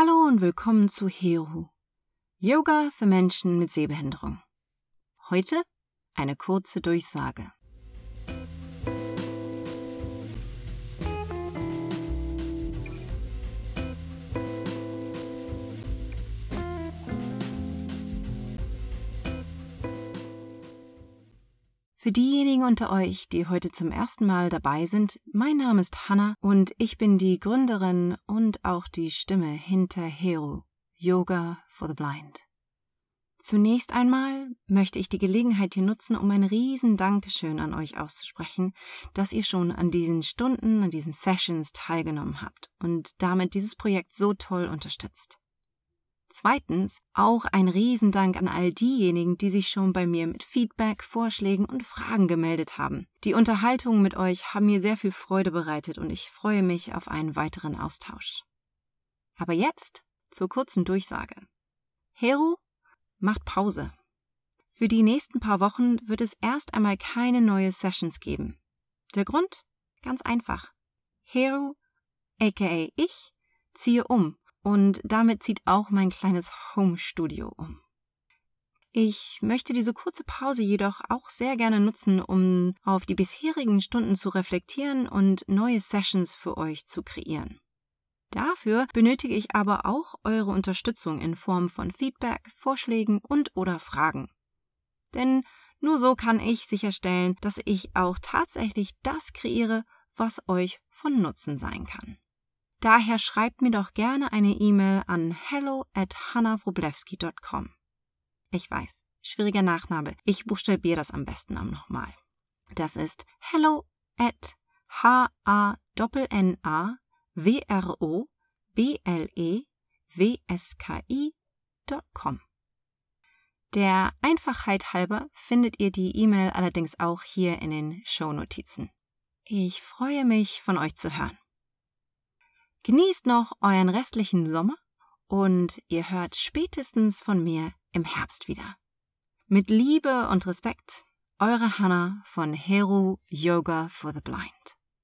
Hallo und willkommen zu Heru, Yoga für Menschen mit Sehbehinderung. Heute eine kurze Durchsage. Für diejenigen unter euch, die heute zum ersten Mal dabei sind, mein Name ist Hanna und ich bin die Gründerin und auch die Stimme hinter Hero, Yoga for the Blind. Zunächst einmal möchte ich die Gelegenheit hier nutzen, um ein riesen Dankeschön an euch auszusprechen, dass ihr schon an diesen Stunden, an diesen Sessions teilgenommen habt und damit dieses Projekt so toll unterstützt. Zweitens auch ein Riesendank an all diejenigen, die sich schon bei mir mit Feedback, Vorschlägen und Fragen gemeldet haben. Die Unterhaltungen mit euch haben mir sehr viel Freude bereitet und ich freue mich auf einen weiteren Austausch. Aber jetzt zur kurzen Durchsage. Heru macht Pause. Für die nächsten paar Wochen wird es erst einmal keine neue Sessions geben. Der Grund? Ganz einfach. Heru, aka ich, ziehe um und damit zieht auch mein kleines Home-Studio um. Ich möchte diese kurze Pause jedoch auch sehr gerne nutzen, um auf die bisherigen Stunden zu reflektieren und neue Sessions für euch zu kreieren. Dafür benötige ich aber auch eure Unterstützung in Form von Feedback, Vorschlägen und oder Fragen. Denn nur so kann ich sicherstellen, dass ich auch tatsächlich das kreiere, was euch von Nutzen sein kann. Daher schreibt mir doch gerne eine E-Mail an hello at hannawroblewski.com. Ich weiß, schwieriger Nachname. Ich buchstabiere das am besten nochmal. Das ist hello at h a n a w r o b l e w s k i.com. Der Einfachheit halber findet ihr die E-Mail allerdings auch hier in den Shownotizen. Ich freue mich, von euch zu hören. Genießt noch euren restlichen Sommer und ihr hört spätestens von mir im Herbst wieder. Mit Liebe und Respekt, eure Hannah von Heru Yoga for the Blind.